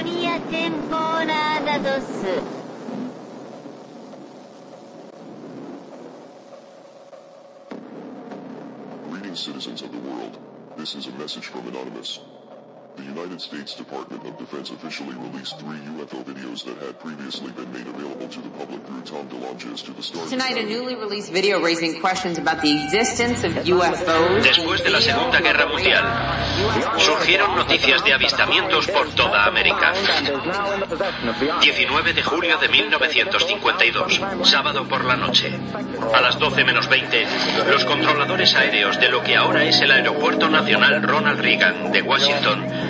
Euforia temporada 2 Greetings, citizens of the world. This is a message from Anonymous. The United States Department of Defense officially released three UFO videos that had previously been made available to the public through Tom DeLonge's to the Star Tonight, a newly released video raising questions about the existence of UFOs. Después de la Segunda Guerra Mundial, surgieron noticias de avistamientos por toda América. 19 de julio de 1952, sábado por la noche. A las 12 menos 20, los controladores aéreos de lo que ahora es el Aeropuerto Nacional Ronald Reagan de Washington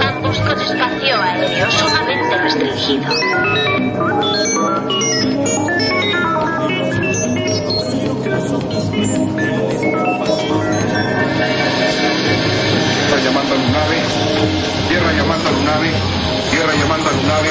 ambos con espacio aéreo sumamente restringido. Tierra llamando a Lunave, tierra llamando a Lunave, tierra llamando a Lunave.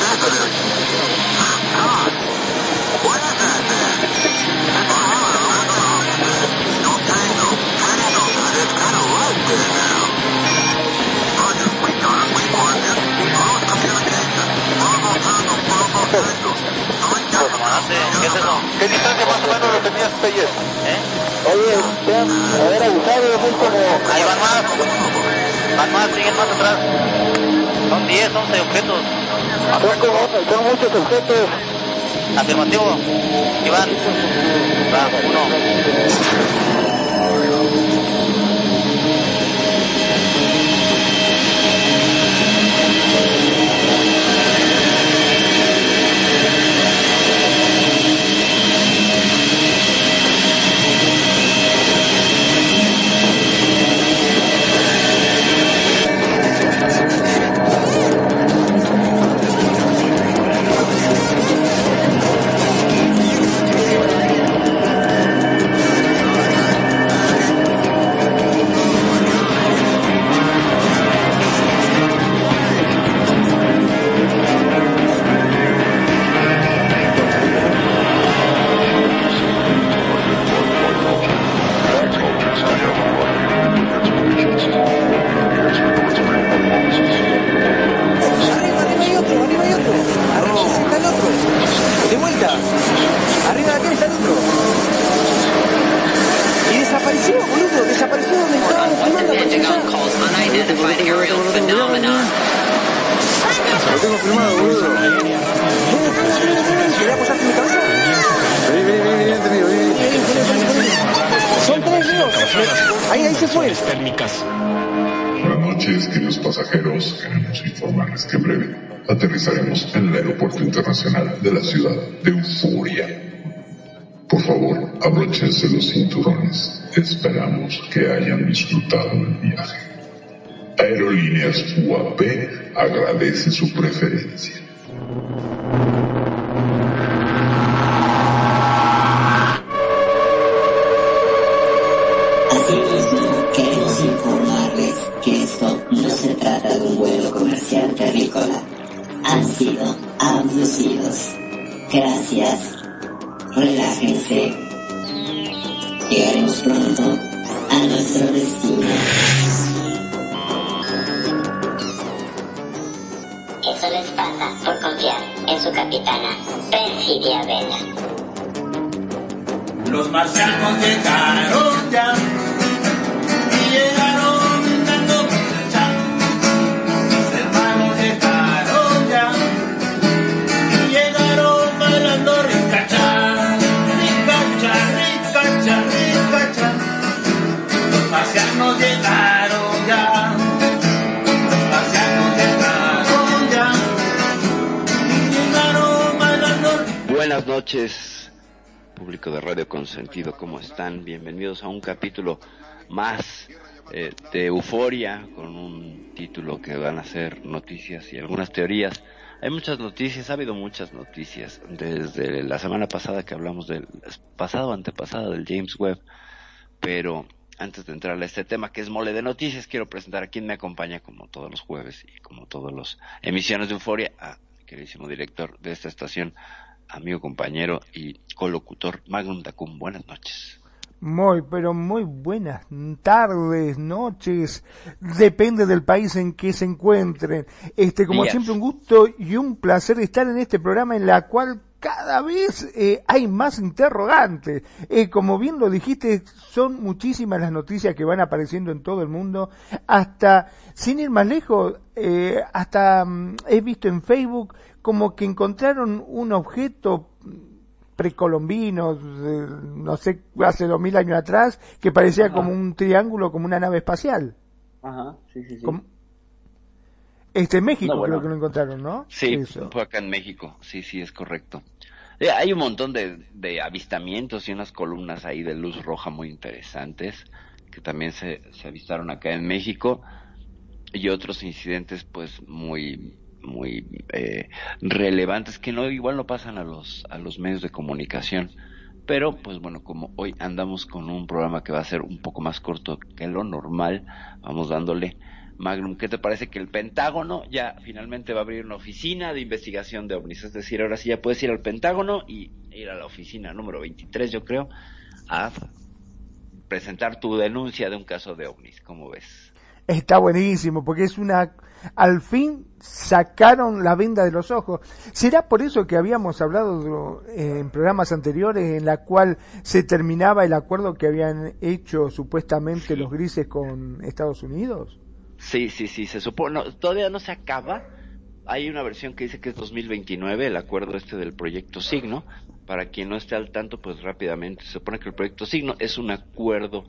¿Qué es eso? ¿Qué distancia más o menos lo tenías ayer? ¿Eh? Oye, te han haber avisado, muy como... Ahí van más. Van más, siguen más atrás. Son 10, 11 objetos. Son, como, son muchos objetos. Afirmativo. Iván. Va, uno. Agradece su preferencia. Asimismo, queremos informarles que esto no se trata de un vuelo comercial terrícola. Han sido abducidos. Gracias. Relájense. Llegaremos pronto a nuestro destino. En su capitana, Perfidia Vela. Los marcianos llegaron ya y llegaron dando cha. Los hermanos llegaron ya y llegaron bailando ricacha, ricacha, ricacha, ricacha. Los marcianos llegaron noches, público de Radio Consentido, ¿cómo están? Bienvenidos a un capítulo más eh, de Euforia, con un título que van a ser noticias y algunas teorías. Hay muchas noticias, ha habido muchas noticias, desde la semana pasada que hablamos del pasado antepasado del James Webb, pero antes de entrar a este tema que es mole de noticias, quiero presentar a quien me acompaña como todos los jueves y como todos los emisiones de Euforia, a queridísimo director de esta estación, amigo, compañero y colocutor Magnum Dacum. Buenas noches. Muy, pero muy buenas tardes, noches, depende del país en que se encuentren. Este, como Días. siempre, un gusto y un placer estar en este programa en la cual cada vez eh, hay más interrogantes. Eh, como bien lo dijiste, son muchísimas las noticias que van apareciendo en todo el mundo. Hasta, sin ir más lejos, eh, hasta mm, he visto en Facebook como que encontraron un objeto precolombinos, eh, no sé, hace dos mil años atrás, que parecía Ajá. como un triángulo, como una nave espacial. Ajá, sí, sí, sí. Como- Este, en México No, bueno. creo que lo encontraron, ¿no? Sí, Eso. fue acá en México, sí, sí, es correcto. Eh, hay un montón de, de avistamientos y unas columnas ahí de luz roja muy interesantes que también se, se avistaron acá en México y otros incidentes pues muy muy eh, relevantes que no igual no pasan a los a los medios de comunicación pero pues bueno como hoy andamos con un programa que va a ser un poco más corto que lo normal vamos dándole Magnum, ¿qué te parece que el Pentágono ya finalmente va a abrir una oficina de investigación de ovnis? Es decir, ahora sí ya puedes ir al Pentágono y ir a la oficina número 23, yo creo, a presentar tu denuncia de un caso de ovnis. ¿Cómo ves? Está buenísimo, porque es una... Al fin sacaron la venda de los ojos. ¿Será por eso que habíamos hablado eh, en programas anteriores en la cual se terminaba el acuerdo que habían hecho supuestamente los grises con Estados Unidos? Sí, sí, sí, se supone, todavía no se acaba. Hay una versión que dice que es 2029, el acuerdo este del proyecto Signo. Para quien no esté al tanto, pues rápidamente, se supone que el proyecto Signo es un acuerdo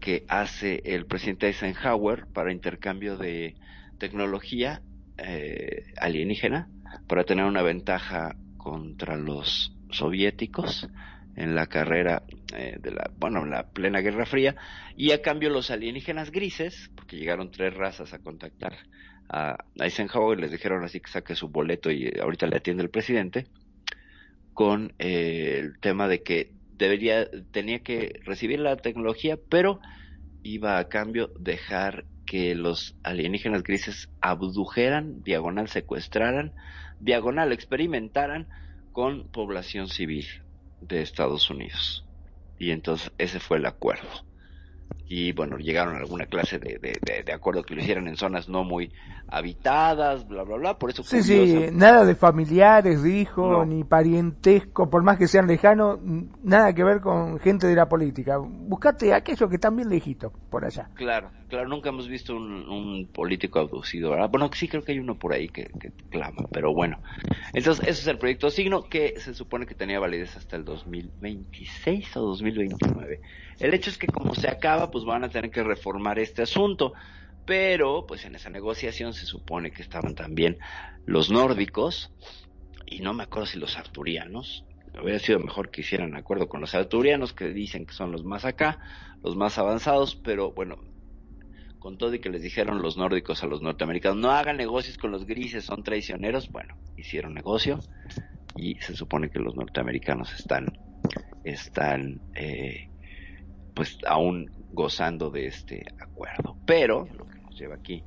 que hace el presidente Eisenhower para intercambio de tecnología eh, alienígena, para tener una ventaja contra los soviéticos en la carrera eh, de la, bueno, la plena Guerra Fría, y a cambio los alienígenas grises, porque llegaron tres razas a contactar a Eisenhower, les dijeron así que saque su boleto y ahorita le atiende el presidente, con eh, el tema de que debería, tenía que recibir la tecnología, pero iba a cambio dejar que los alienígenas grises abdujeran, diagonal secuestraran, diagonal experimentaran con población civil de Estados Unidos. Y entonces ese fue el acuerdo. Y bueno, llegaron a alguna clase de, de, de, de acuerdo que lo hicieran en zonas no muy habitadas, bla, bla, bla. Por eso Sí, sí, nada de familiares, dijo, No. ni parentesco, por más que sean lejanos, nada que ver con gente de la política. Buscate aquellos que están bien lejitos por allá. Claro, claro, nunca hemos visto un, un político abducido, ¿verdad? Bueno, sí creo que hay uno por ahí que, que clama, pero bueno. Entonces, ese es el proyecto Signo que se supone que tenía validez hasta el 2026 o 2029. El hecho es que como se acaba, pues van a tener que reformar este asunto. Pero, pues en esa negociación se supone que estaban también los nórdicos, y no me acuerdo si los arturianos, hubiera sido mejor que hicieran acuerdo con los arturianos, que dicen que son los más acá, los más avanzados, pero bueno, con todo y que les dijeron los nórdicos a los norteamericanos, no hagan negocios con los grises, son traicioneros, bueno, hicieron negocio y se supone que los norteamericanos están, están, eh, pues aún gozando de este acuerdo. Pero lo que nos lleva aquí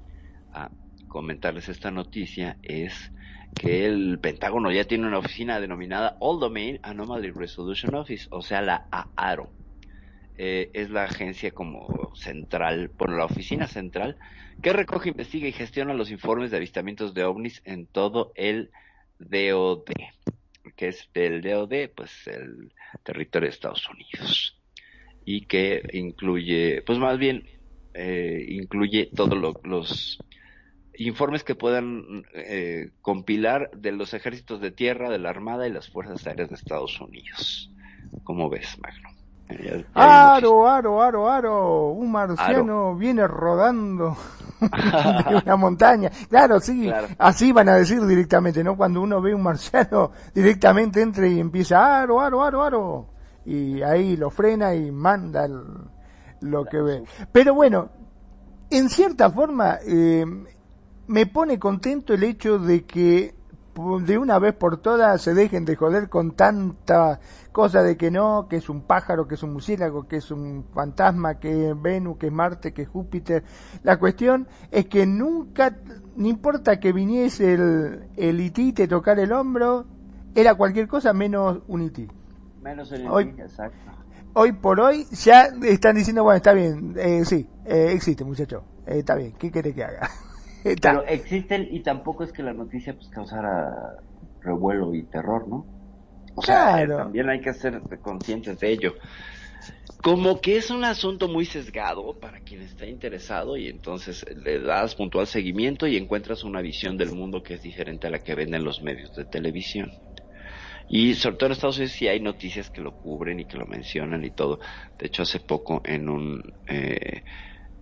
a comentarles esta noticia es que el Pentágono ya tiene una oficina denominada All Domain Anomaly Resolution Office, o sea, la AARO. Eh, es la agencia como central, bueno, la oficina central, que recoge, investiga y gestiona los informes de avistamientos de ovnis en todo el DOD, que es el DOD, pues el territorio de Estados Unidos, y que incluye, pues más bien, eh, incluye todos lo- los informes que puedan eh, compilar de los ejércitos de tierra, de la Armada y las Fuerzas Aéreas de Estados Unidos. ¿Cómo ves, Magno? Eh, Aro, aro, aro, aro. Un marciano viene rodando de una montaña. Claro, sí, así van a decir directamente, ¿no? Cuando uno ve un marciano, directamente entra y empieza, aro, aro, aro, aro. Y ahí lo frena y manda el- lo que ve. Pero bueno, en cierta forma, eh, me pone contento el hecho de que de una vez por todas se dejen de joder con tanta cosa de que no, que es un pájaro, que es un murciélago, que es un fantasma, que es Venus, que es Marte, que es Júpiter. La cuestión es que nunca, no importa que viniese el, el IT te tocar el hombro, era cualquier cosa menos un IT. Menos el Hoy- exacto. Hoy por hoy ya están diciendo, bueno, está bien, eh, sí, eh, existe muchacho, eh, está bien, ¿qué quiere que haga? Está. Pero existen y tampoco es que la noticia pues causara revuelo y terror, ¿no? O sea, Claro. también hay que ser conscientes de ello. Como que es un asunto muy sesgado para quien está interesado y entonces le das puntual seguimiento y encuentras una visión del mundo que es diferente a la que venden los medios de televisión. Y sobre todo en Estados Unidos sí hay noticias que lo cubren y que lo mencionan y todo. De hecho, hace poco en un eh,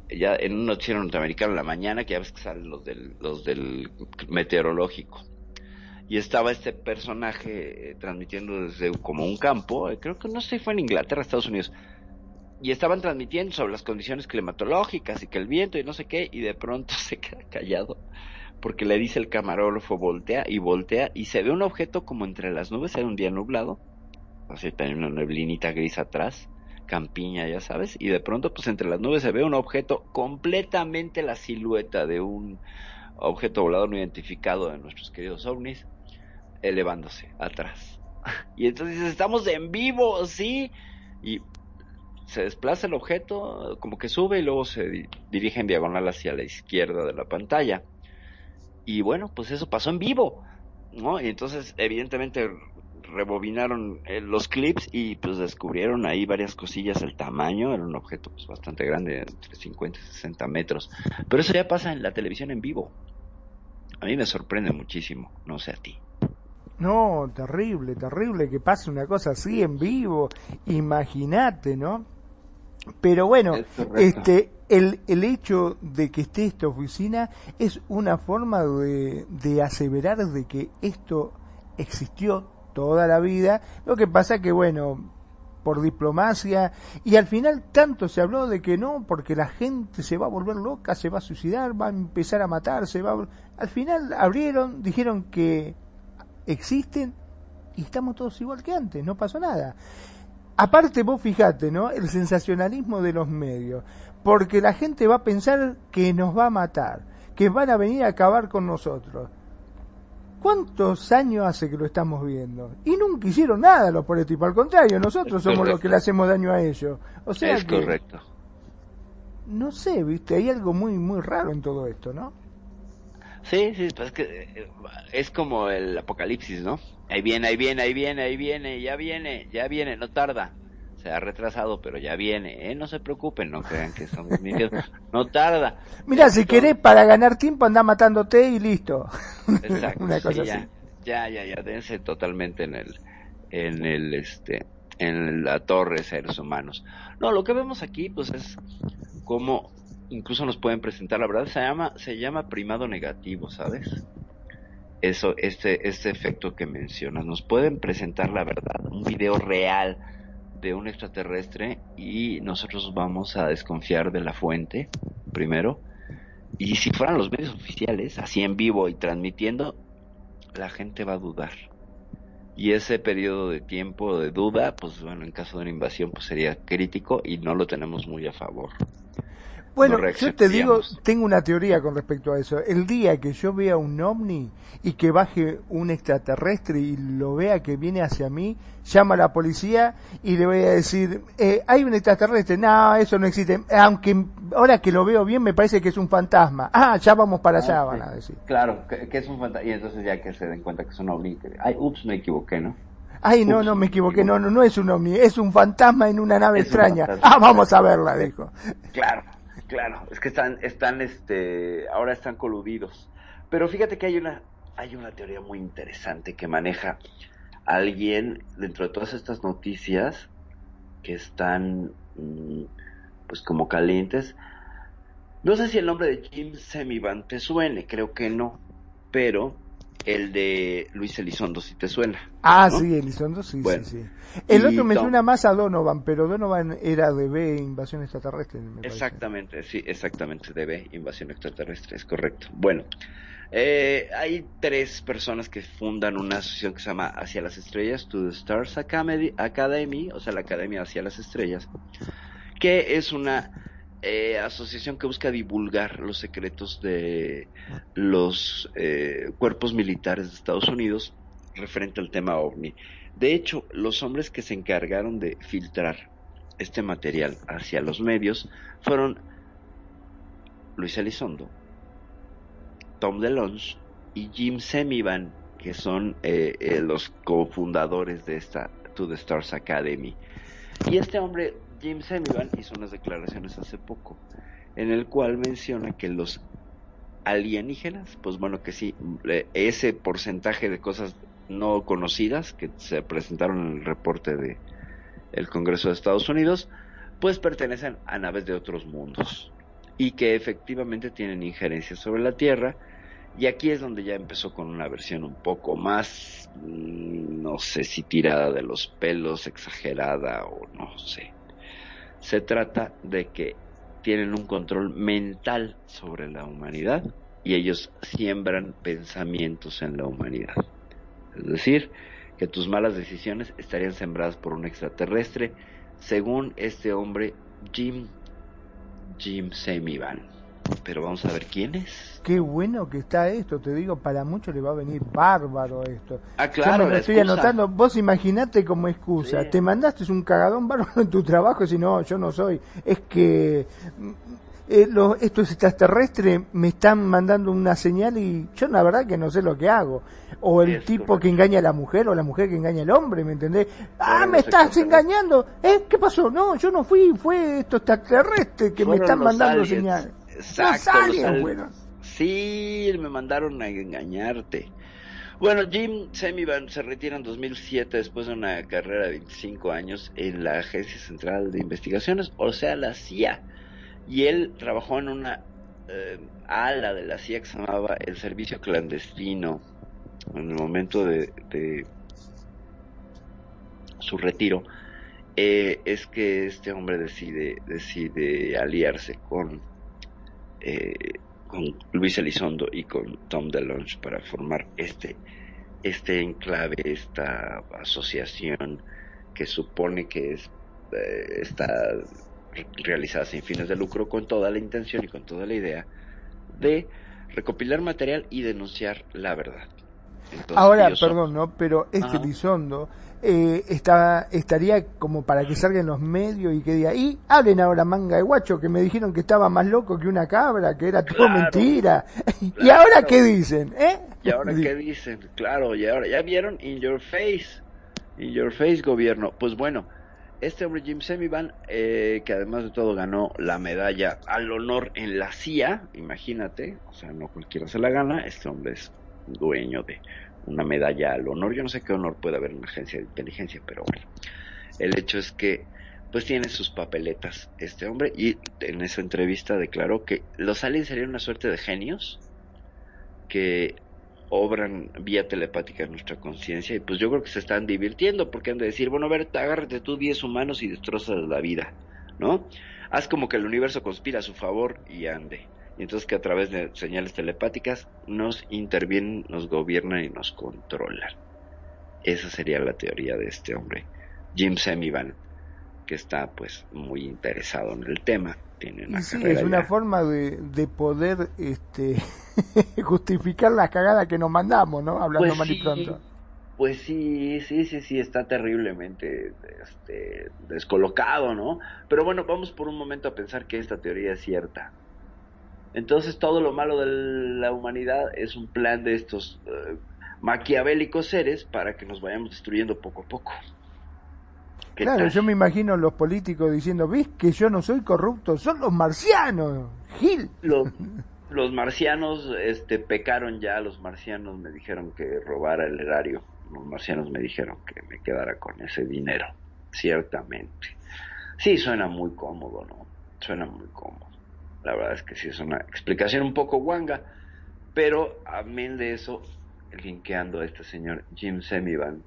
ya en un noticiero norteamericano en la mañana, que ya ves que salen los del, los del meteorológico. Y estaba este personaje eh, transmitiendo desde como un campo, eh, creo que no sé, fue en Inglaterra, Estados Unidos. Y estaban transmitiendo sobre las condiciones climatológicas y que el viento y no sé qué, y de pronto se queda callado porque le dice el camarógrafo voltea y voltea y se ve un objeto como entre las nubes, era un día nublado, así tenía una neblinita gris atrás, campiña, ya sabes, y de pronto pues entre las nubes se ve un objeto completamente la silueta de un objeto volador no identificado de nuestros queridos ovnis elevándose atrás. Y entonces estamos en vivo, sí, y se desplaza el objeto, como que sube y luego se di- dirige en diagonal hacia la izquierda de la pantalla. Y bueno, pues eso pasó en vivo, ¿no? Y entonces, evidentemente, rebobinaron eh, los clips y pues descubrieron ahí varias cosillas, el tamaño, era un objeto pues bastante grande, entre 50 y 60 metros. Pero eso ya pasa en la televisión en vivo. A mí me sorprende muchísimo, no sé a ti. No, terrible, terrible que pase una cosa así en vivo. Imagínate, ¿no? Pero bueno, este, el, el hecho de que esté esta oficina es una forma de, de aseverar de que esto existió toda la vida. Lo que pasa que, bueno, por diplomacia, y al final tanto se habló de que no, porque la gente se va a volver loca, se va a suicidar, va a empezar a matar, se va a... Al final abrieron, dijeron que existen y estamos todos igual que antes, no pasó nada. Aparte vos fijate, ¿no? El sensacionalismo de los medios, porque la gente va a pensar que nos va a matar, que van a venir a acabar con nosotros. ¿Cuántos años hace que lo estamos viendo? Y nunca hicieron nada los políticos, al contrario, nosotros Es somos los que le hacemos daño a ellos. O sea es que, correcto. no sé, viste, hay algo muy, muy raro en todo esto, ¿no? Sí, sí, pues es que eh, es como el apocalipsis, ¿no? Ahí viene, ahí viene, ahí viene, ahí viene, ya viene, ya viene, no tarda. Se ha retrasado, pero ya viene, ¿eh? No se preocupen, no crean que estamos mintiendo. No tarda. Mira, si querés para ganar tiempo anda matándote y listo. Exacto. Una cosa sí, así. ya, ya, ya, ya, dense totalmente en el, en el, este, en la torre seres humanos. No, lo que vemos aquí, pues es como incluso nos pueden presentar, la verdad se llama, se llama primado negativo, ¿sabes? Eso, este, este efecto que mencionas, nos pueden presentar la verdad, un video real de un extraterrestre y nosotros vamos a desconfiar de la fuente primero y si fueran los medios oficiales, así en vivo y transmitiendo, la gente va a dudar. Y ese periodo de tiempo de duda, pues bueno, en caso de una invasión, pues sería crítico y no lo tenemos muy a favor. Bueno, No yo te digo, tengo una teoría con respecto a eso. El día que yo vea un ovni y que baje un extraterrestre y lo vea que viene hacia mí, llama a la policía y le voy a decir, eh, hay un extraterrestre, no, eso no existe. Aunque ahora que lo veo bien me parece que es un fantasma. Ah, ya vamos para allá, Ah, van sí. a decir. Claro, que, que es un fantasma. Y entonces ya que se den cuenta que es un ovni, ay, ups, me equivoqué, ¿no? Ay, no, no, me equivoqué, no, no, no es un ovni, es un fantasma en una nave un extraña. Ah, vamos a verla, dijo. Claro, claro, es que están, están, este, ahora están coludidos. Pero fíjate que hay una, hay una teoría muy interesante que maneja alguien dentro de todas estas noticias que están, mm, pues como calientes. No sé si el nombre de Jim Semivan te suene, creo que no, pero el de Luis Elizondo sí te suena. Ah, ¿no? sí, Elizondo, sí, Bueno. sí, sí. El otro me suena más a Donovan, pero Donovan era de B, Invasión Extraterrestre. me parece. Exactamente, sí, exactamente, debe invasión extraterrestre, es correcto. Bueno, eh, hay tres personas que fundan una asociación que se llama Hacia las Estrellas, To the Stars Academy, Academy o sea, la Academia Hacia las Estrellas, que es una eh, asociación que busca divulgar los secretos de los eh, cuerpos militares de Estados Unidos referente al tema ovni. De hecho, los hombres que se encargaron de filtrar este material hacia los medios fueron Luis Elizondo, Tom DeLonge y Jim Semivan, que son eh, los cofundadores de esta To the Stars Academy. Y este hombre, Jim Semivan, hizo unas declaraciones hace poco, en el cual menciona que los alienígenas, pues bueno que sí, eh, ese porcentaje de cosas no conocidas que se presentaron en el reporte de el Congreso de Estados Unidos, pues pertenecen a naves de otros mundos y que efectivamente tienen injerencia sobre la Tierra. Y aquí es donde ya empezó con una versión un poco más, mm, no sé si tirada de los pelos, exagerada o no sé. Se trata de que tienen un control mental sobre la humanidad y ellos siembran pensamientos en la humanidad. Es decir, que tus malas decisiones estarían sembradas por un extraterrestre, según este hombre Jim Jim Semivan. Pero vamos a ver quién es. Qué bueno que está esto, te digo, para muchos le va a venir bárbaro esto. Ah, Yo claro, me la estoy excusa. anotando. Vos imaginate como excusa. Sí. Te mandaste un cagadón bárbaro en tu trabajo, si no, yo no soy. Es que mm, eh, los, estos extraterrestres me están mandando una señal y yo la verdad que no sé lo que hago. O el tipo que engaña a la mujer o la mujer que engaña al hombre, ¿me entendés? Ah, me estás engañando. ¿Eh? ¿Qué pasó? No, yo no fui, fue estos extraterrestres que me están mandando aliens. señales. Exacto, bueno. Sí, me mandaron a engañarte. Bueno, Jim Semivan se retira en 2007 después de una carrera de 25 años en la Agencia Central de Investigaciones, o sea, la CIA. Y él trabajó en una eh, ala de la CIA que se llamaba el Servicio Clandestino. En el momento de, de su retiro, eh, es que este hombre decide, decide aliarse con, eh, con Luis Elizondo y con Tom DeLonge para formar este, este enclave, esta asociación que supone que es, eh, está realizada sin fines de lucro con toda la intención y con toda la idea de recopilar material y denunciar la verdad. Entonces, Ahora, son- perdón, ¿no? Pero este Ajá. Eh, está, estaría como para que salga en los medios y que diga, y hablen ahora manga de guacho, que me dijeron que estaba más loco que una cabra, que era todo Claro. mentira. ¿Y Claro. ahora qué dicen? ¿Eh? ¿Y ahora qué dicen? Claro, y ahora ya vieron In Your Face. In Your Face, gobierno. Pues bueno, este hombre Jim Semivan, eh, que además de todo ganó la medalla al honor en la CIA, imagínate, o sea, no cualquiera se la gana, este hombre es dueño de una medalla al honor. Yo no sé qué honor puede haber en una agencia de inteligencia, pero bueno, el hecho es que pues tiene sus papeletas este hombre y en esa entrevista declaró que los aliens serían una suerte de genios que obran vía telepática en nuestra conciencia y pues yo creo que se están divirtiendo porque han de decir, bueno, a ver, agárrate tú 10 humanos y destrozas la vida, ¿no? Haz como que el universo conspira a su favor y ande. Y entonces que a través de señales telepáticas nos intervienen, nos gobiernan y nos controlan. Esa sería la teoría de este hombre, Jim Semivan, que está pues muy interesado en el tema. Tiene una Y sí, es una ya- forma de, de poder este, justificar la cagada que nos mandamos, ¿no? Hablando Pues mal y sí, pronto. Pues sí, sí, sí, sí, está terriblemente este, descolocado, ¿no? Pero bueno, vamos por un momento a pensar que esta teoría es cierta. Entonces todo lo malo de la humanidad es un plan de estos eh, maquiavélicos seres para que nos vayamos destruyendo poco a poco. ¿Qué Claro, tal? yo me imagino los políticos diciendo, ¿ves que yo no soy corrupto? Son los marcianos, Gil. Los, los marcianos este, pecaron ya, los marcianos me dijeron que robara el erario, los marcianos me dijeron que me quedara con ese dinero, ciertamente. Sí, suena muy cómodo, ¿no? Suena muy cómodo. La verdad es que sí es una explicación un poco guanga. Pero, amén de eso, linkeando a este señor Jim Semivan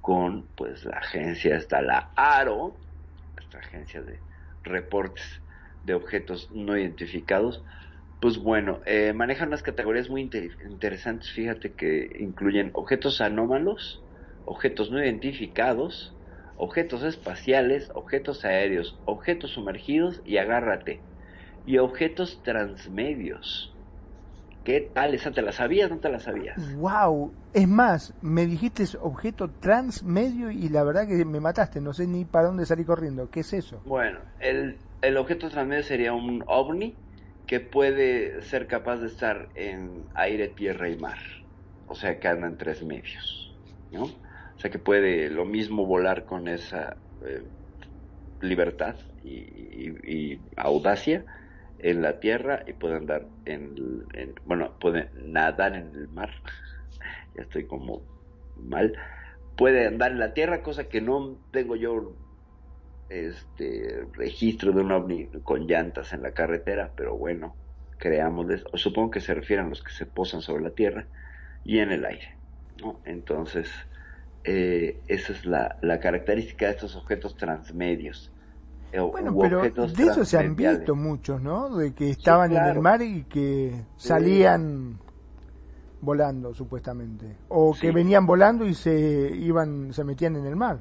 con pues la agencia, está la ARO, esta agencia de reportes de objetos no identificados, pues bueno, eh, manejan unas categorías muy inter- interesantes, fíjate que incluyen objetos anómalos, objetos no identificados, objetos espaciales, objetos aéreos, objetos sumergidos y agárrate, y objetos transmedios. ¿Qué tal? ¿Esa te la sabías? ¿No te la sabías? Wow, es más, me dijiste objeto transmedio y la verdad que me mataste, no sé ni para dónde salir corriendo. ¿Qué es eso? Bueno, el, el objeto transmedio sería un ovni que puede ser capaz de estar en aire, tierra y mar. O sea, que anda en tres medios, ¿no? O sea, que puede lo mismo volar con esa eh, libertad y, y- y audacia en la tierra y puede andar en, en- bueno, puede nadar en el mar. ya estoy como mal. Puede andar en la tierra, cosa que no tengo yo este registro de un ovni con llantas en la carretera, pero bueno, creámosles, o supongo que se refieren a los que se posan sobre la tierra y en el aire, ¿no? Entonces, eh, esa es la, la característica de estos objetos transmedios. Eh, Bueno, pero de eso se han visto muchos, ¿no? De que estaban en el mar y que salían volando, supuestamente. O que Sí. venían volando y se iban, se metían en el mar.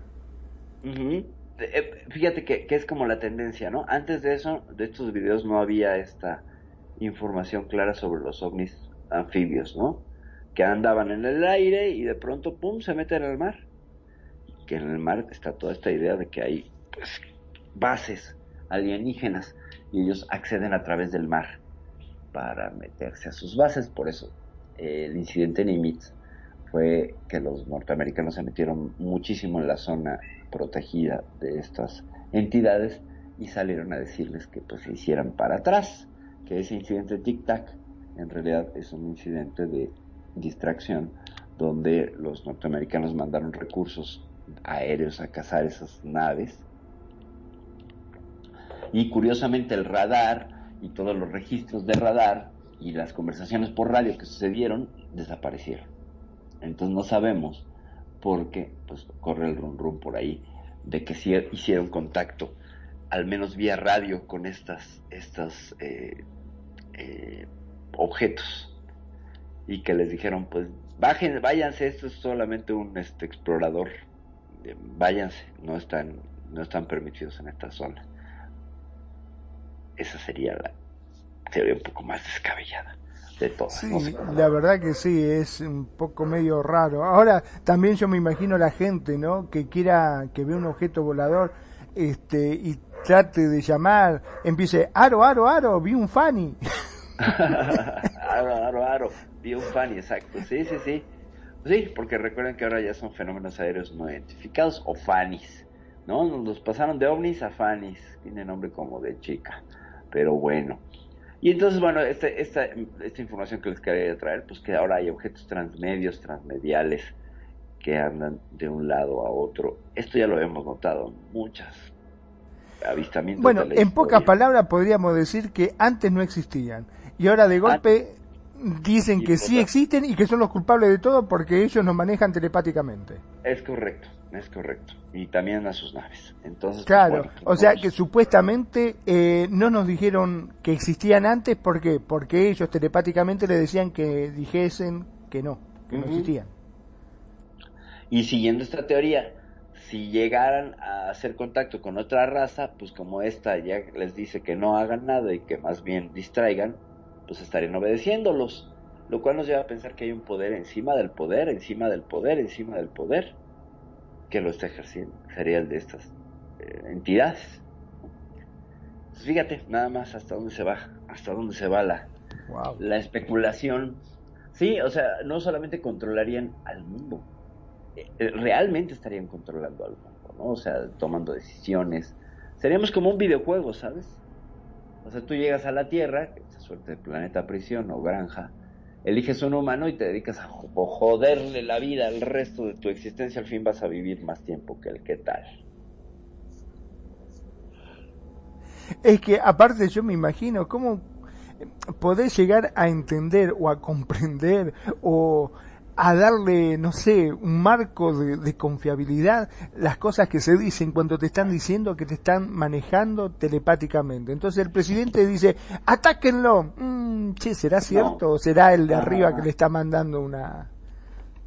Ujú. Eh, Fíjate que, que es como la tendencia, ¿no? Antes de eso, de estos videos no había esta información clara sobre los ovnis anfibios, ¿no? Que andaban en el aire y de pronto, ¡pum!, se meten al mar. Que en el mar está toda esta idea de que hay, pues, bases alienígenas y ellos acceden a través del mar para meterse a sus bases. Por eso, eh, el incidente Nimitz fue que los norteamericanos se metieron muchísimo en la zona protegida de estas entidades y salieron a decirles que pues se hicieran para atrás, que ese incidente Tic Tac en realidad es un incidente de distracción donde los norteamericanos mandaron recursos aéreos a cazar esas naves y curiosamente el radar y todos los registros de radar y las conversaciones por radio que sucedieron desaparecieron. Entonces no sabemos por qué, pues corre el rum rum por ahí, de que sí hicieron contacto, al menos vía radio, con estas, estas eh, eh, objetos. Y que les dijeron, pues bajen, váyanse, esto es solamente un este, explorador, eh, váyanse, no están, no están permitidos en esta zona. Esa sería la teoría un poco más descabellada de todas. Sí, no sé. la verdad que sí, es un poco medio raro. Ahora, también yo me imagino la gente, ¿no? Que quiera, que ve un objeto volador, este, y trate de llamar, empiece, aro, aro, aro, vi un Fanny. aro, aro, aro. Vi un Fanny, exacto. Sí, sí, sí. Sí, porque recuerden que ahora ya son fenómenos aéreos no identificados o FANIs. ¿No? Nos pasaron de ovnis a FANIs. Tiene nombre como de chica. Pero bueno. Y entonces, bueno, este, esta, esta información que les quería traer, pues que ahora hay objetos transmedios, transmediales, que andan de un lado a otro. Esto ya lo hemos notado en muchas avistamientos. Bueno, en pocas palabras podríamos decir que antes no existían. Y ahora de golpe dicen que sí otra- existen y que son los culpables de todo porque ellos nos manejan telepáticamente. Es correcto, es correcto. Y también a sus naves. Entonces, pues, Claro, bueno, o sea que supuestamente eh, no nos dijeron que existían antes, ¿por qué? Porque ellos telepáticamente le decían que dijesen que no, que no existían. Y siguiendo esta teoría, si llegaran a hacer contacto con otra raza, pues como esta ya les dice que no hagan nada y que más bien distraigan, pues estarían obedeciéndolos. Lo cual nos lleva a pensar que hay un poder encima del poder, encima del poder, encima del poder, que lo está ejerciendo. Sería el de estas eh, entidades. Pues fíjate, nada más hasta dónde se va, hasta dónde se va la, Wow. la especulación. Sí, o sea, no solamente controlarían al mundo, eh, eh, realmente estarían controlando al mundo, ¿no? O sea, tomando decisiones. Seríamos como un videojuego, ¿sabes? O sea, tú llegas a la Tierra, esa suerte de planeta prisión o granja, eliges un humano y te dedicas a jo- joderle la vida al resto de tu existencia, al fin vas a vivir más tiempo que el que tal. Es que aparte yo me imagino cómo podés llegar a entender o a comprender o a darle, no sé, un marco de, de confiabilidad las cosas que se dicen cuando te están diciendo que te están manejando telepáticamente. Entonces el presidente dice, atáquenlo. Mm, che, ¿será cierto? ¿O será el de arriba que le está mandando una,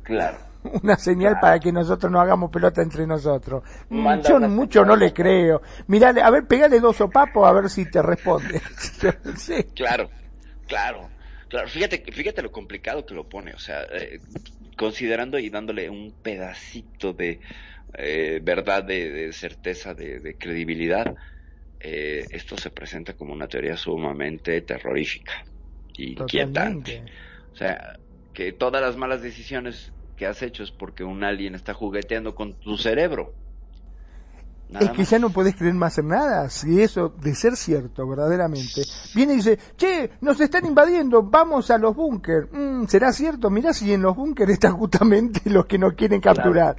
Claro. una señal para que nosotros no hagamos pelota entre nosotros? Mm, Manda Yo mucho no le creo. Mirale, a ver, pegale dos sopapos a ver si te responde. Sí. Claro, claro, claro. Fíjate, fíjate lo complicado que lo pone, o sea, eh, considerando y dándole un pedacito de eh, verdad, de, de certeza, de, de credibilidad, eh, esto se presenta como una teoría sumamente terrorífica y inquietante. O sea, que todas las malas decisiones que has hecho es porque un alien está jugueteando con tu cerebro. Nada es que más. ya no podés creer más en nada, si eso de ser cierto verdaderamente. Viene y dice, che, nos están invadiendo, vamos a los búnker. Mm, ¿Será cierto? Mirá si en los búnker están justamente los que nos quieren capturar.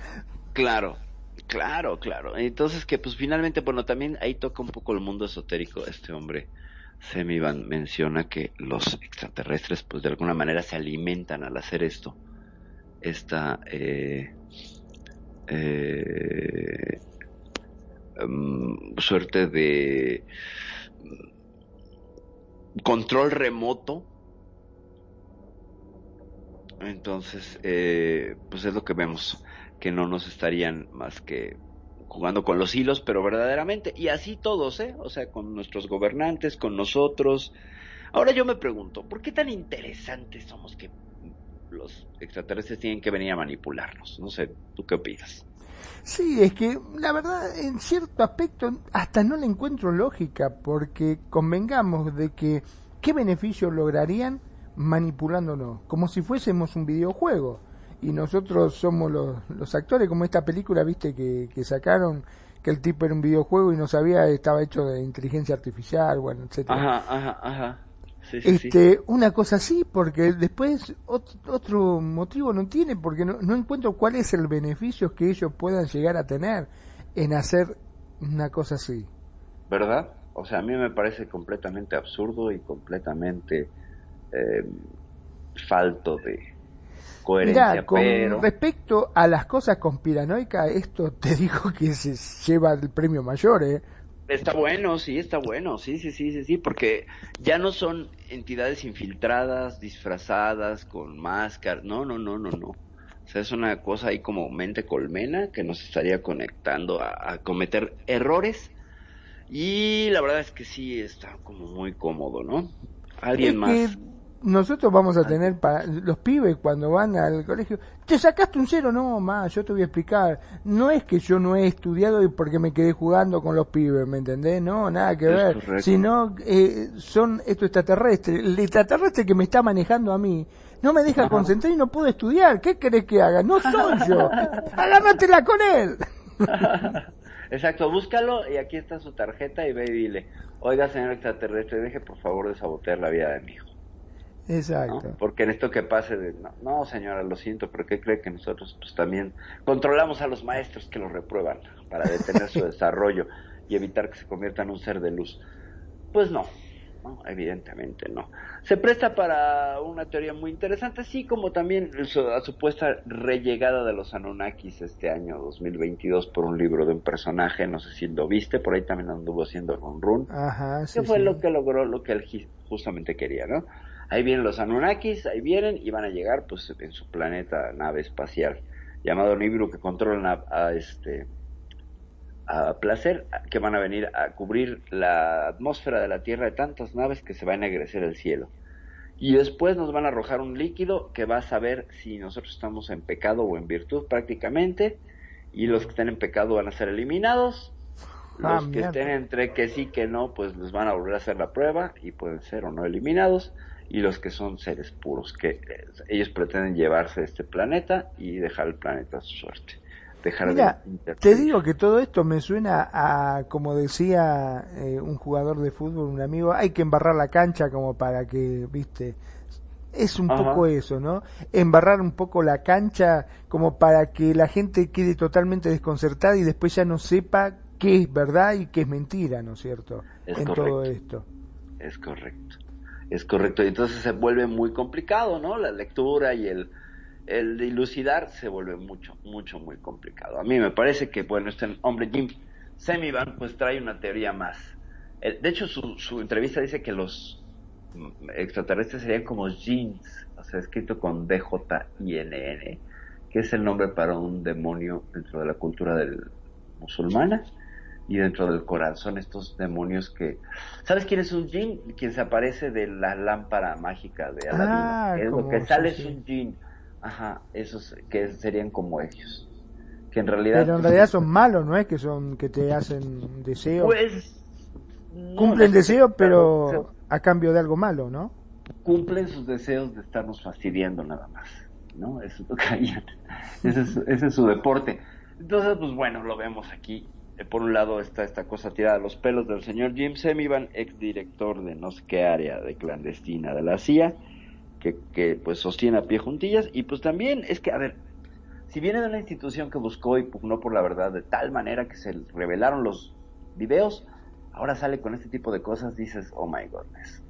Claro, claro, claro. Entonces que pues finalmente, bueno, también ahí toca un poco el mundo esotérico. Este hombre, Semivan, menciona que los extraterrestres pues de alguna manera se alimentan al hacer esto. Esta eh, eh, mm, suerte de control remoto entonces, eh, pues es lo que vemos, que no nos estarían más que jugando con los hilos, pero verdaderamente, y así todos, ¿eh? O sea, con nuestros gobernantes, con nosotros. Ahora yo me pregunto, ¿por qué tan interesantes somos que los extraterrestres tienen que venir a manipularnos? No sé, ¿tú qué opinas? Sí, es que la verdad, en cierto aspecto, hasta no le encuentro lógica, porque convengamos de que qué beneficio lograrían manipulándonos, como si fuésemos un videojuego. Y nosotros somos los, los actores, como esta película, viste, que, que sacaron, que el tipo era un videojuego y no sabía, estaba hecho de inteligencia artificial, bueno, etcétera. Ajá, ajá, ajá. Sí, sí, sí. Este, una cosa así, porque después ot- otro motivo no tiene, porque no, no encuentro cuál es el beneficio que ellos puedan llegar a tener en hacer una cosa así. ¿Verdad? O sea, a mí me parece completamente absurdo y completamente eh, falto de coherencia, con pero... respecto a las cosas conspiranoicas, esto te digo que se lleva el premio mayor, ¿eh? Está bueno, sí, está bueno, sí, sí, sí, sí, sí, porque ya no son entidades infiltradas, disfrazadas, con máscaras, no, no, no, no, no. O sea, es una cosa ahí como mente colmena que nos estaría conectando a, a cometer errores y la verdad es que sí está como muy cómodo, ¿no? Alguien más. Nosotros vamos a tener para los pibes cuando van al colegio, te sacaste un cero, no, más, yo te voy a explicar. No es que yo no he estudiado y porque me quedé jugando con los pibes, ¿me entendés? No, nada que ver. correcto. Sino eh, son estos extraterrestres. El extraterrestre que me está manejando a mí no me deja concentrar y no puedo estudiar. ¿Qué querés que haga? No soy yo. Agárratela con él. Exacto, búscalo y aquí está su tarjeta y ve y dile, oiga señor extraterrestre, deje por favor de sabotear la vida de mi hijo. ¿No? Exacto. Porque en esto que pase de, no, no, señora, lo siento, pero ¿qué cree que nosotros pues también controlamos a los maestros que los reprueban para detener su desarrollo y evitar que se convierta en un ser de luz? Pues no, no, evidentemente no. Se presta para una teoría muy interesante, así como también su- la supuesta rellegada de los Anunnakis este año 2022 por un libro de un personaje, no sé si lo viste, por ahí también anduvo haciendo con Run. Ajá, sí, ¿Qué fue sí. lo que logró lo que él justamente quería, no? Ahí vienen los Anunnakis, ahí vienen y van a llegar pues en su planeta nave espacial llamado Nibiru que controlan a, a este a placer que van a venir a cubrir la atmósfera de la Tierra de tantas naves que se va a ennegrecer el cielo. Y después nos van a arrojar un líquido que va a saber si nosotros estamos en pecado o en virtud prácticamente. Y los que estén en pecado van a ser eliminados. Ah, Los que estén entre que sí que no, pues les van a volver a hacer la prueba y pueden ser o no eliminados. Y los que son seres puros, que eh, ellos pretenden llevarse este planeta y dejar el planeta a su suerte. Dejar Mira, de te digo que todo esto me suena a, como decía eh, un jugador de fútbol, un amigo, hay que embarrar la cancha como para que, viste, es un Ajá. poco eso, ¿no? Embarrar un poco la cancha como para que la gente quede totalmente desconcertada y después ya no sepa qué es verdad y qué es mentira, ¿no es cierto? Es en correcto. todo esto. Es correcto. Es correcto. Y entonces se vuelve muy complicado, ¿no? La lectura y el, el dilucidar se vuelve mucho, mucho, muy complicado. A mí me parece que, bueno, este hombre Jim Semivan, pues trae una teoría más. Eh, De hecho, su, su entrevista dice que los mm, extraterrestres serían como jeans, o sea, escrito con D-J-I-N-N, que es el nombre para un demonio dentro de la cultura del musulmana y dentro del Corán. Son estos demonios que... ¿Sabes quién es un jinn? Quien se aparece de la lámpara mágica de Aladino. Ah, es lo que sale sí, es un jinn. Ajá, esos que serían como ellos. Que en realidad... Pero en realidad son malos, ¿no es que son que te hacen deseo? Pues... no, Cumplen no, deseo, claro, pero a cambio de algo malo, ¿no? cumplen sus deseos de estarnos fastidiando nada más, ¿no? Eso es lo que harían. Ese es, ese es su deporte. Entonces, pues bueno, lo vemos aquí. Eh, Por un lado está esta cosa tirada a los pelos del señor Jim Semivan, exdirector de no sé qué área de clandestina de la CIA, que, que pues sostiene a pie juntillas. Y pues también es que, a ver, si viene de una institución que buscó y pugnó por la verdad de tal manera que se revelaron los videos, ahora sale con este tipo de cosas, dices, oh my goodness.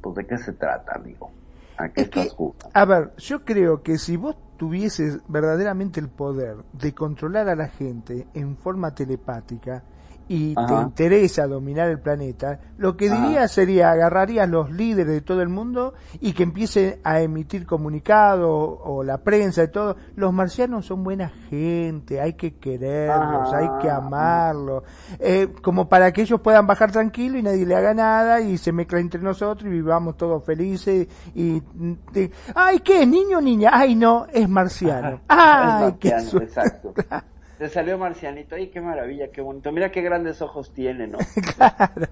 Pues de qué se trata, amigo. ¿A qué Es que, jugando? a ver, yo creo que si vos tuvieses verdaderamente el poder de controlar a la gente en forma telepática y te interesa dominar el planeta, lo que Ajá. diría sería agarrarías los líderes de todo el mundo y que empiece a emitir comunicados o la prensa y todo. Los marcianos son buena gente, hay que quererlos, Ajá. hay que amarlos, eh, como para que ellos puedan bajar tranquilo y nadie le haga nada y se mezcla entre nosotros y vivamos todos felices y, ay, ¿qué niño o niña? Ay, no, es marciano. Ay, Es qué marciano, suerte. exacto. Te salió marcianito, ay, qué maravilla, qué bonito. Mira qué grandes ojos tiene, ¿no? Claro.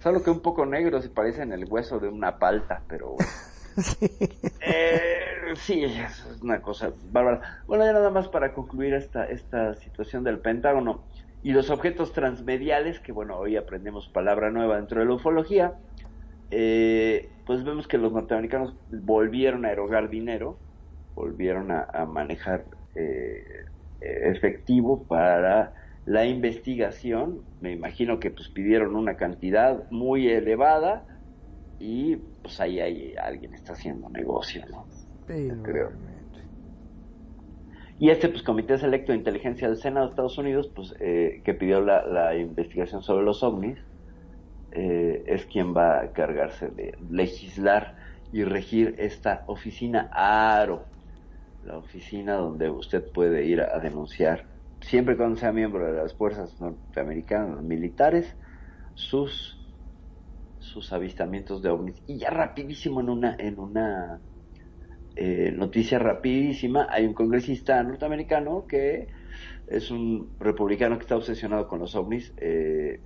Solo que un poco negros y parecen el hueso de una palta, pero bueno. Eh, sí, es una cosa bárbara. Bueno, ya nada más para concluir esta, esta situación del Pentágono y los objetos transmediales, que bueno, hoy aprendemos palabra nueva dentro de la ufología, eh, pues vemos que los norteamericanos volvieron a erogar dinero, volvieron a, a manejar eh, efectivo para la investigación. Me imagino que pues pidieron una cantidad muy elevada y pues ahí hay alguien está haciendo negocio, ¿no? Creo. Y este pues comité selecto de inteligencia del Senado de Estados Unidos, pues eh, que pidió la, la investigación sobre los ovnis, eh, es quien va a cargarse de legislar y regir esta oficina ARO, la oficina donde usted puede ir a, denunciar, siempre cuando sea miembro de las fuerzas norteamericanas militares, sus sus avistamientos de ovnis. Y ya rapidísimo en una en una eh, noticia rapidísima, hay un congresista norteamericano que es un republicano que está obsesionado con los ovnis. Eh,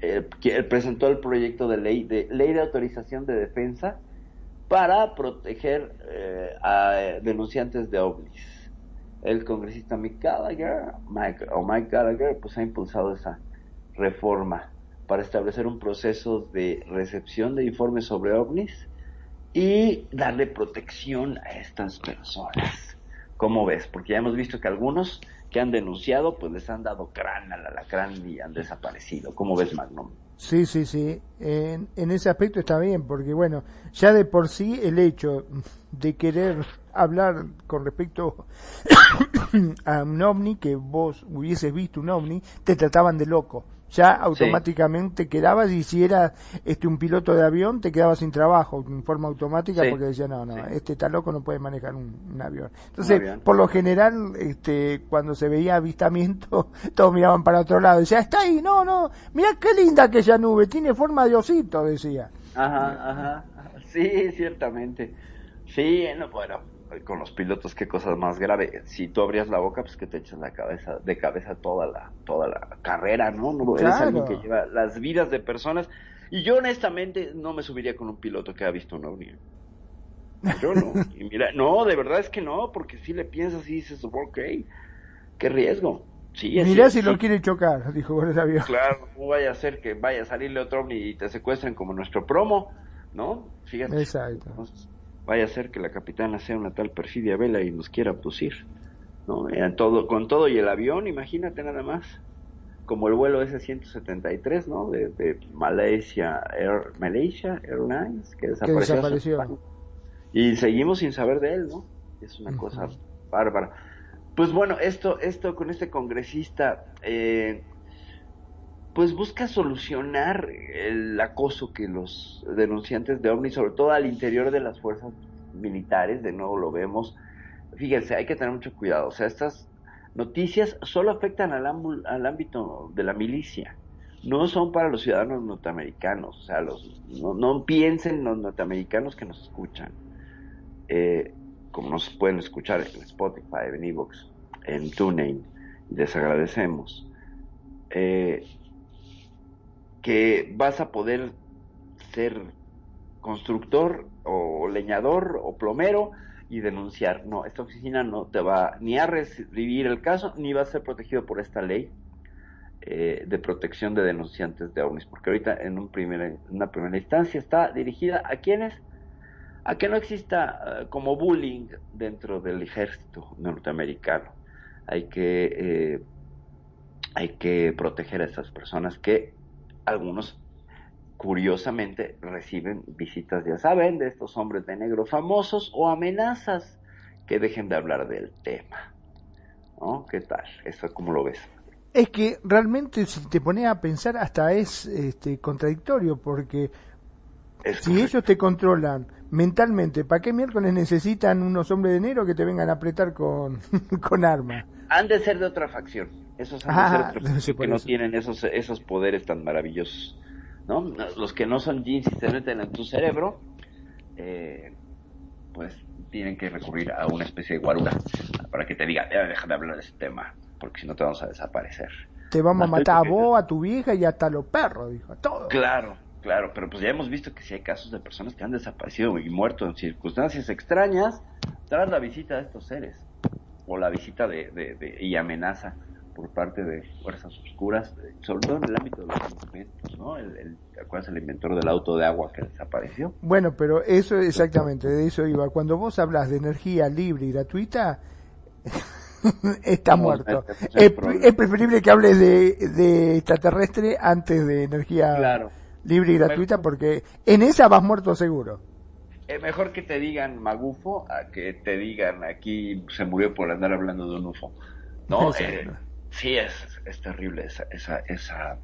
eh, presentó el proyecto de ley de ley de autorización de defensa para proteger eh, a denunciantes de ovnis. El congresista Mike Gallagher, Mike, o Mike Gallagher, pues ha impulsado esa reforma para establecer un proceso de recepción de informes sobre ovnis y darle protección a estas personas. ¿Cómo ves? Porque ya hemos visto que algunos que han denunciado, pues les han dado crán al alacrán y han desaparecido. ¿Cómo ves, Magnum? Sí, sí, sí. En, en ese aspecto está bien, porque bueno, ya de por sí el hecho de querer hablar con respecto a un ovni, que vos hubieses visto un ovni, te trataban de loco. Ya automáticamente quedabas y si eras este un piloto de avión te quedabas sin trabajo en forma automática Sí. porque decía no no Sí. este está loco no puede manejar un, un avión entonces avión. por lo general este cuando se veía avistamiento todos miraban para otro lado decía está ahí no no mira qué linda aquella nube tiene forma de osito decía Ajá, ajá. Sí, ciertamente. Sí, no, bueno, con los pilotos qué cosas más grave. Si tú abrías la boca, pues que te echas la cabeza, de cabeza toda la, toda la carrera, ¿no? no Eres alguien que lleva las vidas de personas. Y yo honestamente no me subiría con un piloto que ha visto un ovni. Yo no. Y mira, no, de verdad es que no, porque si le piensas y dices, ok, qué riesgo. Sí, mirá si lo quiere chocar dijo con el avión Claro, no vaya a ser que vaya a salirle otro ovni y te secuestren como nuestro promo, ¿no? Fíjate. exacto Entonces, vaya a ser que la capitana sea una tal perfidia vela y nos quiera abducir, ¿no? En todo, con todo y el avión, imagínate nada más. como el vuelo S-173, ¿no? De, de Malaysia, Air, Malaysia Airlines, que desapareció. Y seguimos sin saber de él, ¿no? Es una cosa bárbara. Pues bueno, esto, esto con este congresista, eh, pues busca solucionar el acoso que los denunciantes de OVNI, sobre todo al interior de las fuerzas militares, de nuevo lo vemos. Fíjense, hay que tener mucho cuidado. O sea, estas noticias solo afectan al, al ámbito de la milicia. No son para los ciudadanos norteamericanos. O sea, los, no, piensen los norteamericanos que nos escuchan. Eh, como nos pueden escuchar en Spotify, en Evox, en TuneIn, les agradecemos. Eh, que vas a poder ser constructor o leñador o plomero y denunciar. No, esta oficina no te va ni a recibir el caso ni va a ser protegido por esta ley eh, de protección de denunciantes de ovnis, porque ahorita en, una primera instancia está dirigida a quienes a que no exista eh, como bullying dentro del ejército norteamericano. Hay que eh, hay que proteger a esas personas que algunos curiosamente reciben visitas, ya saben, de estos hombres de negro famosos o amenazas que dejen de hablar del tema. ¿No? ¿Qué tal? ¿Eso cómo lo ves? Es que realmente si te pones a pensar hasta es este, contradictorio porque si ellos te controlan mentalmente, ¿para qué miércoles necesitan unos hombres de negro que te vengan a apretar con, con armas? Han de ser de otra facción. Esos han de Ah, ser que no tienen esos, esos poderes tan maravillosos. ¿no? Los que no son jeans y se meten en tu cerebro, eh, pues tienen que recurrir a una especie de guarura para que te diga, "Ya, deja de hablar de ese tema, porque si no te vamos a desaparecer. Te vamos a matar a vos, a tu vieja y hasta a los perros, dijo, a todos. Claro, claro, pero pues ya hemos visto que sí hay casos de personas que han desaparecido y muerto en circunstancias extrañas tras la visita de estos seres o la visita de, de- de- y amenaza por parte de fuerzas oscuras, eh, sobre todo en el ámbito de los alimentos, ¿no? El, el, ¿Te acuerdas el inventor del auto de agua que desapareció? Bueno, pero eso exactamente, de eso iba. Cuando vos hablas de energía libre y gratuita, está No, muerto. es preferible que hables de, de extraterrestre antes de energía Claro. libre y gratuita porque en esa vas muerto seguro. Es mejor que te digan magufo a que te digan aquí se murió por andar hablando de un UFO. No. Eh, sí, es, es terrible esa, esa, esa,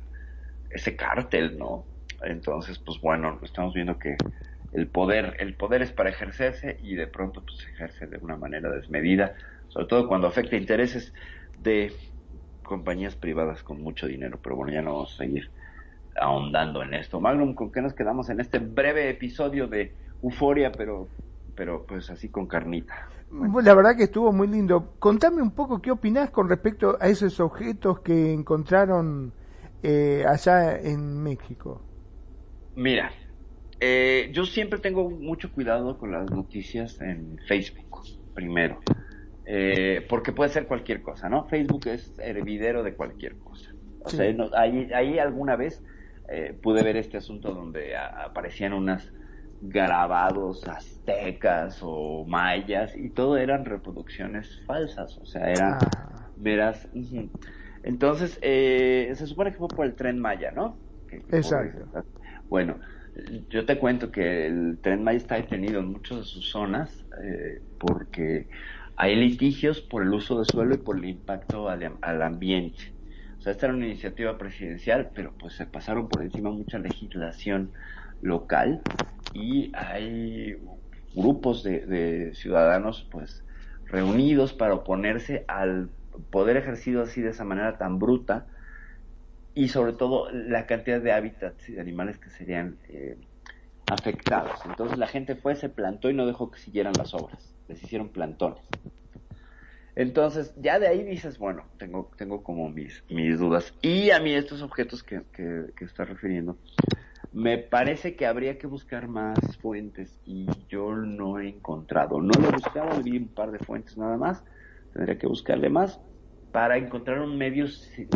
ese cártel, ¿no? Entonces, pues bueno, estamos viendo que el poder, el poder es para ejercerse y de pronto pues se ejerce de una manera desmedida, sobre todo cuando afecta intereses de compañías privadas con mucho dinero. Pero bueno, ya no vamos a seguir ahondando en esto. Magnum, ¿con qué nos quedamos en este breve episodio de Euforia, pero, pero pues así con carnita? La verdad que estuvo muy lindo. Contame un poco qué opinás con respecto a esos objetos que encontraron eh, allá en México. Mira, eh, yo siempre tengo mucho cuidado con las noticias en Facebook, primero, Eh, porque puede ser cualquier cosa, ¿no? Facebook es hervidero de cualquier cosa. O Sí. sea, no- ahí, ahí alguna vez eh, pude ver este asunto donde a- aparecían unas grabados aztecas o mayas y todo eran reproducciones falsas, o sea, eran Ah. meras... Entonces, eh, se supone que fue por el tren Maya, ¿no? Que- que Exacto. bueno, yo te cuento que el tren Maya está detenido en muchas de sus zonas eh, porque hay litigios por el uso de suelo y por el impacto al, al ambiente. O sea, esta era una iniciativa presidencial, pero pues se pasaron por encima mucha legislación local y hay grupos de, ciudadanos pues reunidos para oponerse al poder ejercido así de esa manera tan bruta y sobre todo la cantidad de hábitats y de animales que serían eh, afectados. Entonces la gente fue, se plantó y no dejó que siguieran las obras, les hicieron plantones. Entonces, ya de ahí dices, bueno, tengo, tengo como mis, mis dudas. Y a mí estos objetos que, que, que refiriendo, me parece que habría que buscar más fuentes y yo no he encontrado. No lo he buscado, vi un par de fuentes nada más. Tendría que buscarle más para encontrar un medio,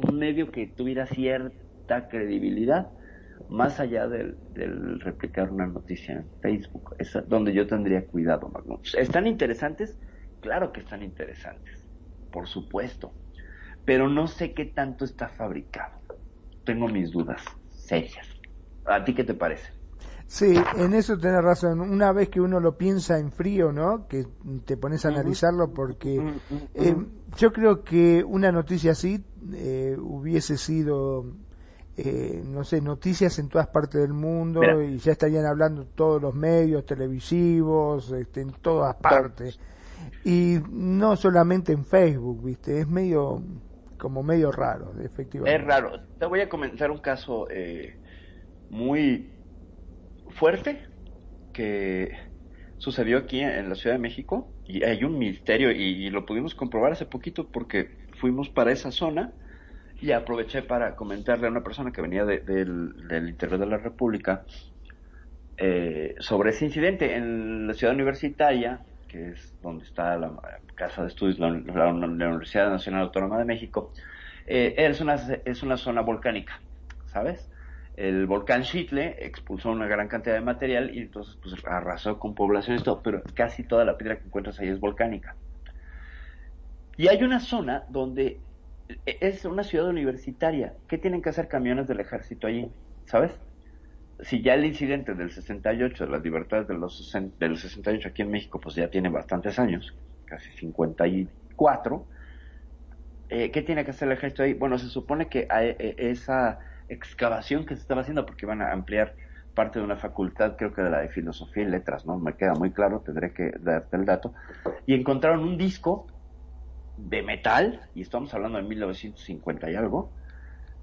un medio que tuviera cierta credibilidad más allá del, replicar una noticia en Facebook. Es donde yo tendría cuidado, Magnus. ¿Están interesantes? Claro que están interesantes, por supuesto. Pero no sé qué tanto está fabricado. tengo mis dudas serias. ¿A ti qué te parece? Sí, en eso tenés razón. Una vez que uno lo piensa en frío, ¿no? Que te pones a analizarlo porque eh, yo creo que una noticia así eh, hubiese sido, eh, no sé, noticias en todas partes del mundo Mira. y ya estarían hablando todos los medios televisivos, este, en todas partes. Y no solamente en Facebook, ¿viste? Es medio, como medio raro, efectivamente. Es raro. Te voy a comentar un caso eh, muy fuerte que sucedió aquí en la Ciudad de México y hay un misterio y, lo pudimos comprobar hace poquito porque fuimos para esa zona y aproveché para comentarle a una persona que venía de- del, interior de la República eh, sobre ese incidente en la ciudad universitaria, que es donde está la casa de estudios, la- la Universidad Nacional Autónoma de México, eh, es, una, es una zona volcánica, ¿sabes? El volcán Xitle expulsó una gran cantidad de material y entonces pues arrasó con poblaciones todo, pero casi toda la piedra que encuentras ahí es volcánica. Y hay una zona donde e- es una ciudad universitaria. ¿Qué tienen que hacer camiones del ejército allí? ¿Sabes? Si ya el incidente del 68, de las libertades de los 60 del 68 aquí en México, pues ya tiene bastantes años, casi 54, eh, ¿qué tiene que hacer el ejército ahí? Bueno, se supone que eh, esa excavación que se estaba haciendo, porque van a ampliar parte de una facultad, creo que de la de filosofía y letras, ¿no? Me queda muy claro, tendré que darte el dato. Y encontraron un disco de metal, y estamos hablando de 1950 y algo,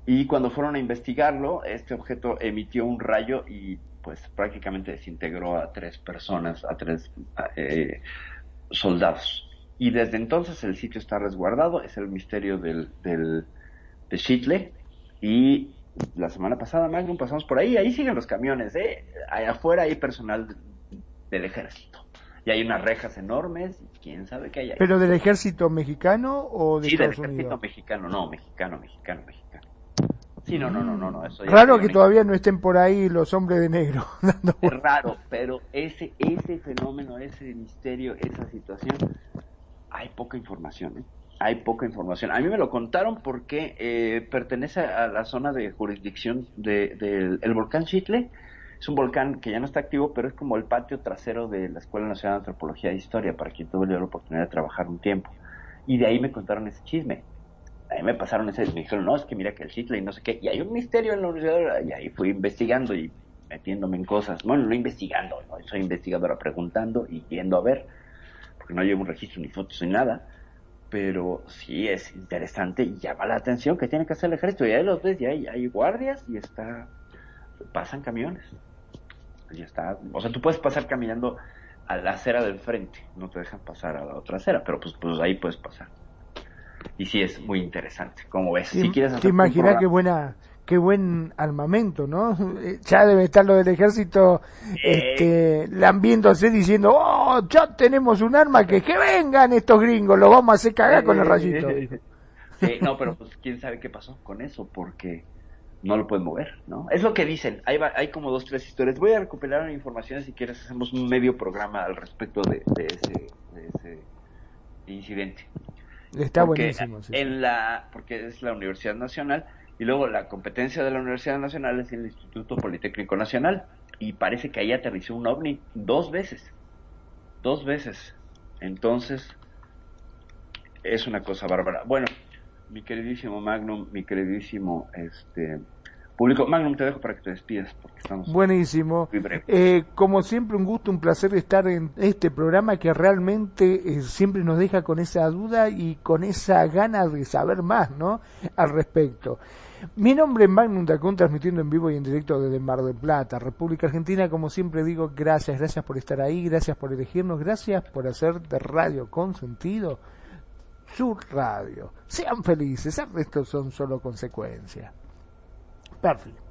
y cuando fueron a investigarlo, este objeto emitió un rayo y pues prácticamente desintegró a tres personas, a tres eh, soldados. Y desde entonces el sitio está resguardado, es el misterio del, del de Shitle, y la semana pasada, Magnum, pasamos por ahí, ahí siguen los camiones, ¿eh? Allá afuera hay personal del ejército. Y hay unas rejas enormes, y quién sabe qué hay ahí. ¿Pero del ejército mexicano o de sí, del Estados ejército Unidos? mexicano, no, mexicano, mexicano, mexicano. Sí, no, no, no, no, no, eso ya Raro que todavía no estén por ahí los hombres de negro. dando Es raro, pero ese, ese fenómeno, ese misterio, esa situación, hay poca información, ¿eh? Hay poca información. A mí me lo contaron porque eh, pertenece a la zona de jurisdicción de- del el volcán Chitle. Es un volcán que ya no está activo, pero es como el patio trasero de la Escuela Nacional de Antropología e Historia, para quien tuve la oportunidad de trabajar un tiempo. Y de ahí me contaron ese chisme. Ahí me pasaron ese, me dijeron, no, es que mira que el Chitle y no sé qué. Y hay un misterio en la universidad, y ahí fui investigando y metiéndome en cosas. Bueno, no investigando, soy investigadora preguntando y yendo a ver, porque no llevo un registro ni fotos ni nada. Pero sí es interesante y llama la atención que tiene que hacer el ejército. Y ahí los ves, y hay, hay guardias y está. pasan camiones. Y está. O sea, tú puedes pasar caminando a la acera del frente, no te dejan pasar a la otra acera, pero pues, pues ahí puedes pasar. Y sí es muy interesante. Como ves, ¿Te, si quieres te hacer un imaginas qué buena qué buen armamento, ¿no? Eh, Ya debe estar lo del ejército este, lambiéndose diciendo, oh, ya tenemos un arma que que vengan estos gringos, lo vamos a hacer cagar con el rayito. No, pero pues quién sabe qué pasó con eso, porque no lo pueden mover, ¿no? Es lo que dicen. Hay, va- hay como dos, tres historias. Voy a recuperar información si quieres. Hacemos un medio programa al respecto de, de ese, de ese incidente. Está Porque buenísimo. sí. En la, porque es la Universidad Nacional y luego la competencia de la Universidad Nacional es el Instituto Politécnico Nacional y parece que ahí aterrizó un ovni dos veces, dos veces. Entonces es una cosa bárbara. Bueno, mi queridísimo Magnum, mi queridísimo este público, Magnum te dejo para que te despidas porque estamos Buenísimo. Eh, como siempre, un gusto, un placer estar en este programa que realmente eh, siempre nos deja con esa duda y con esa gana de saber más, ¿no? Al respecto. Mi nombre es Magnum Dacun, transmitiendo en vivo y en directo desde Mar del Plata, República Argentina. Como siempre digo, gracias, gracias por estar ahí, gracias por elegirnos, gracias por hacer de radio con sentido su radio. Sean felices, el son solo consecuencias. Perfecto.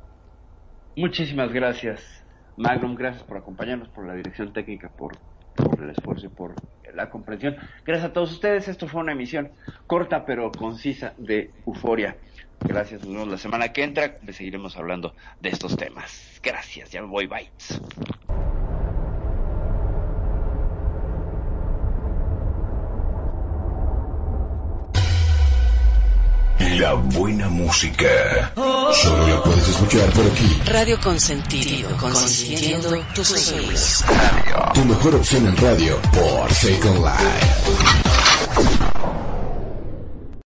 Muchísimas gracias, Magnum. Gracias por acompañarnos, por la dirección técnica, por, por el esfuerzo y por la comprensión. Gracias a todos ustedes. Esto fue una emisión corta pero concisa de Euforia. Gracias. Nos vemos la semana que entra. Le seguiremos hablando de estos temas. Gracias. Ya me voy. Bye. La buena música. Solo la puedes escuchar por aquí. Radio Consentido, consintiendo tus oídos. Tu mejor opción en radio por Second Life.